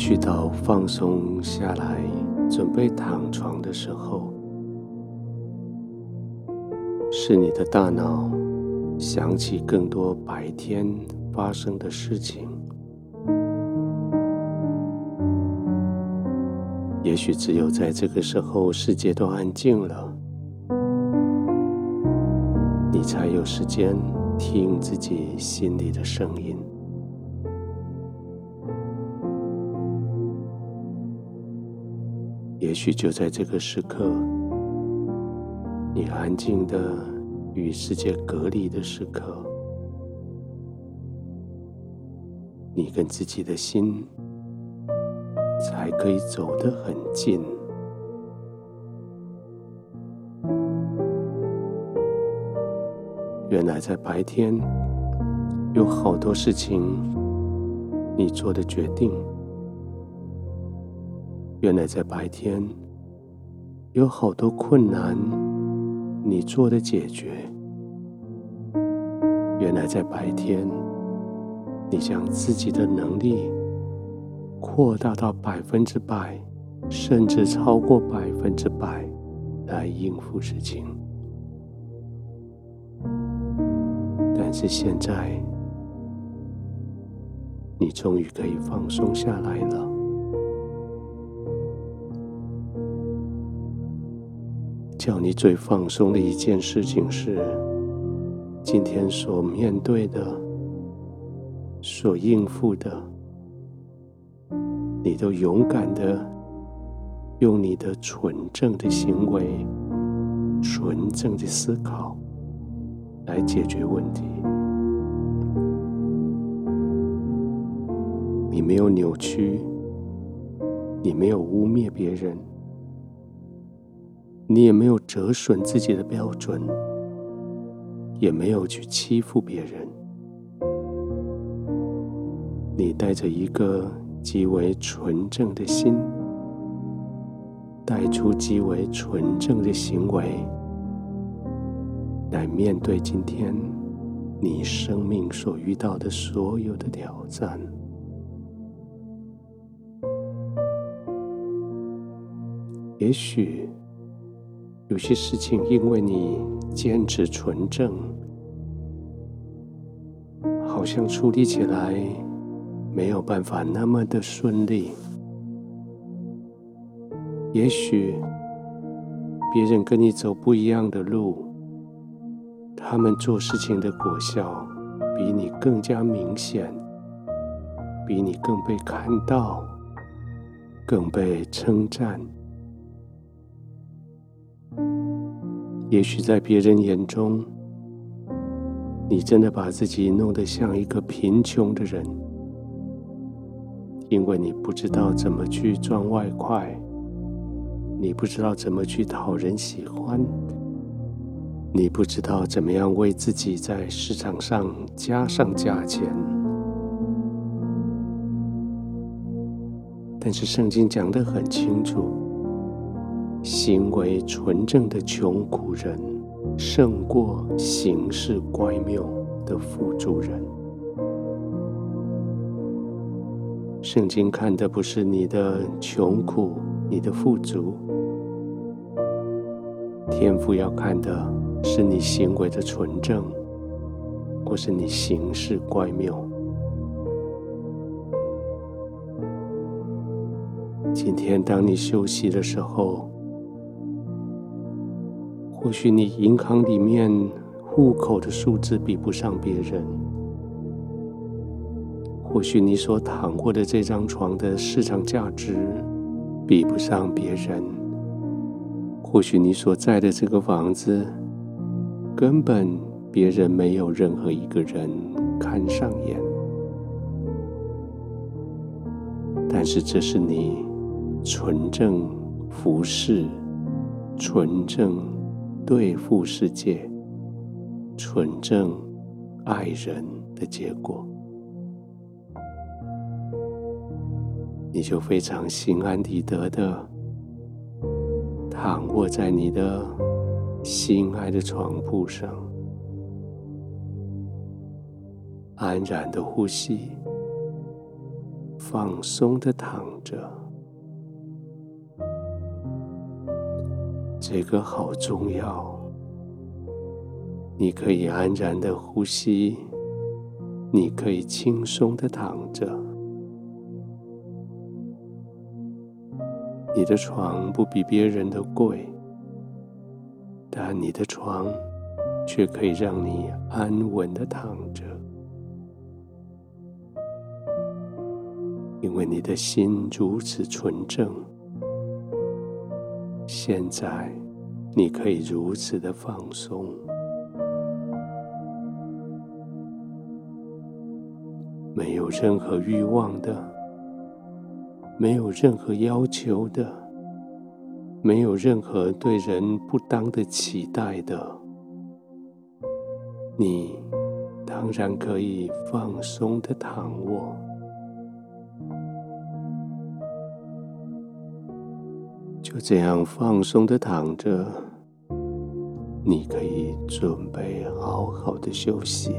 许到放松下来，准备躺床的时候，是你的大脑想起更多白天发生的事情。也许只有在这个时候，世界都安静了，你才有时间听自己心里的声音。也许就在这个时刻，你安静的与世界隔离的时刻，你跟自己的心才可以走得很近。原来在白天有好多事情，你做的决定。原来在白天有好多困难，你做的解决。原来在白天，你将自己的能力扩大到百分之百，甚至超过百分之百来应付事情。但是现在，你终于可以放松下来了。让你最放松的一件事情是，今天所面对的、所应付的，你都勇敢的用你的纯正的行为、纯正的思考来解决问题。你没有扭曲，你没有污蔑别人。你也没有折损自己的标准，也没有去欺负别人。你带着一个极为纯正的心，带出极为纯正的行为，来面对今天你生命所遇到的所有的挑战。也许。有些事情，因为你坚持纯正，好像处理起来没有办法那么的顺利。也许别人跟你走不一样的路，他们做事情的果效比你更加明显，比你更被看到，更被称赞。也许在别人眼中，你真的把自己弄得像一个贫穷的人，因为你不知道怎么去赚外快，你不知道怎么去讨人喜欢，你不知道怎么样为自己在市场上加上价钱。但是圣经讲得很清楚。行为纯正的穷苦人，胜过行事乖谬的富足人。圣经看的不是你的穷苦，你的富足，天父要看的是你行为的纯正，或是你行事乖谬。今天当你休息的时候，或许你银行里面户口的数字比不上别人，或许你所躺过的这张床的市场价值比不上别人，或许你所在的这个房子根本别人没有任何一个人看上眼，但是这是你纯正服饰、纯正。对付世界、纯正爱人的结果，你就非常心安理得的躺卧在你的心爱的床铺上，安然的呼吸，放松的躺着。这个好重要。你可以安然的呼吸，你可以轻松的躺着。你的床不比别人的贵，但你的床却可以让你安稳的躺着，因为你的心如此纯正。现在，你可以如此的放松。没有任何欲望的，没有任何要求的，没有任何对人不当的期待的，你当然可以放松的躺卧，就这样放松的躺着，你可以准备好好的休息。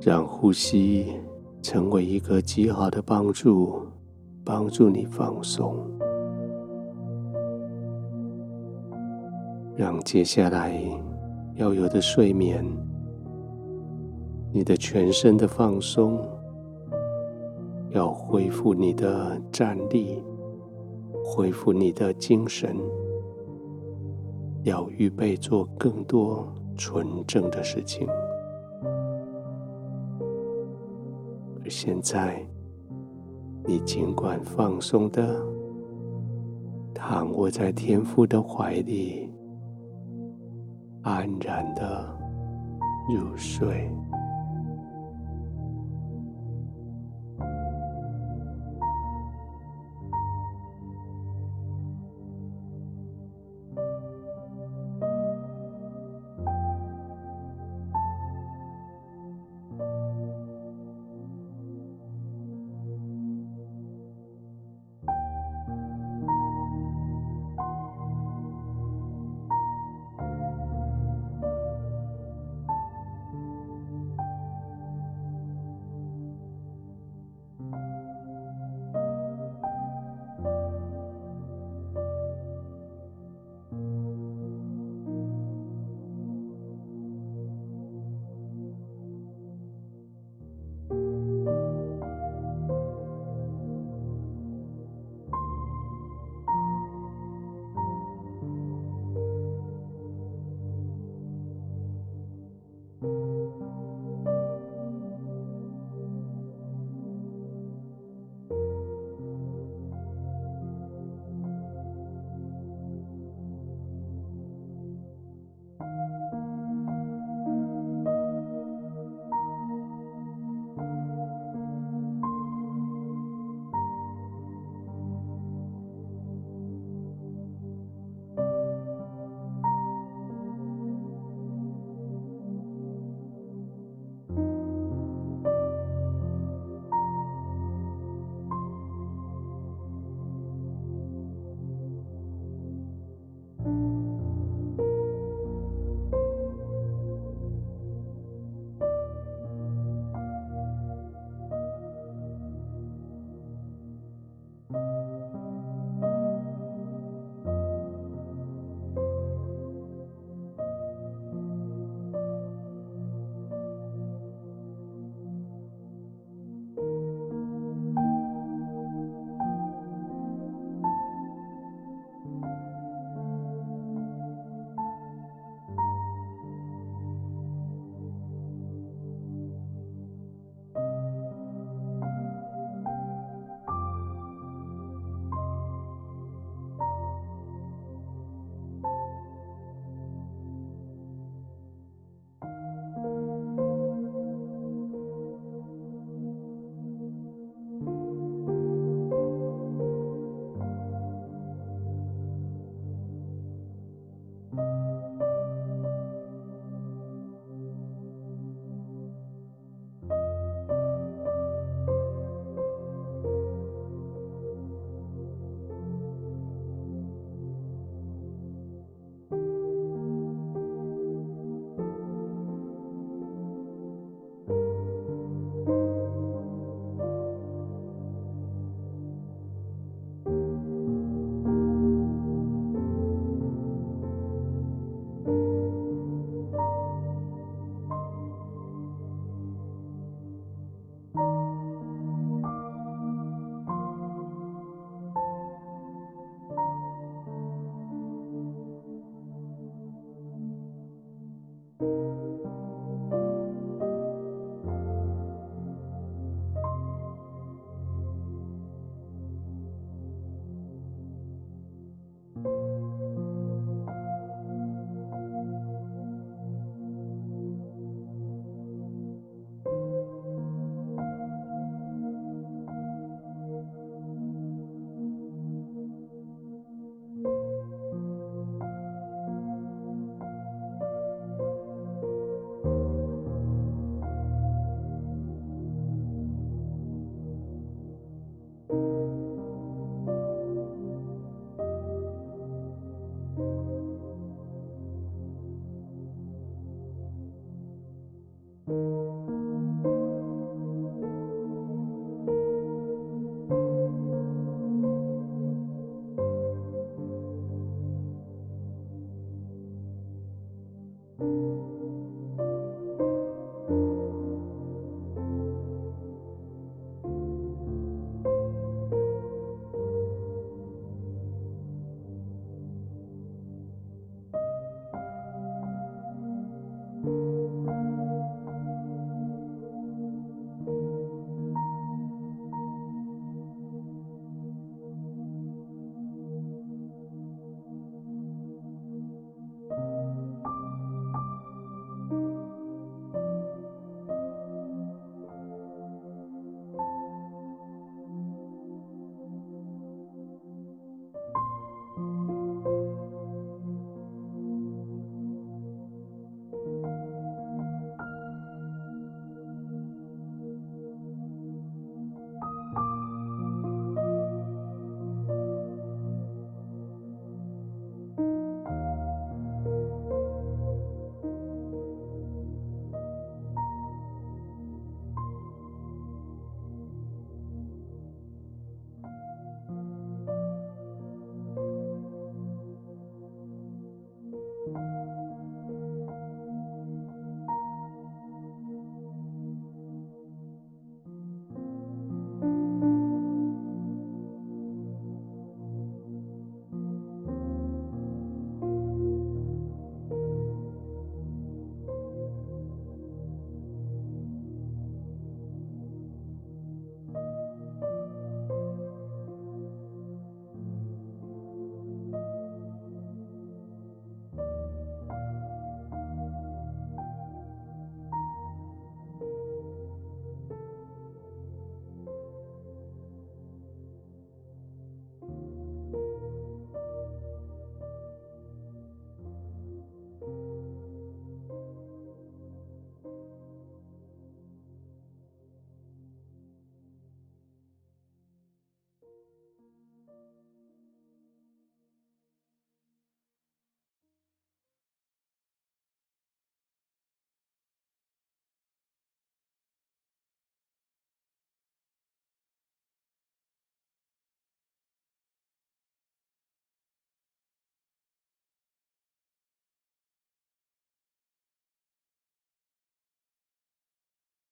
让呼吸成为一个极好的帮助，帮助你放松。让接下来要有的睡眠，你的全身的放松，要恢复你的站立，恢复你的精神，要预备做更多纯正的事情。而现在，你尽管放松的躺卧在天父的怀里，安然的入睡。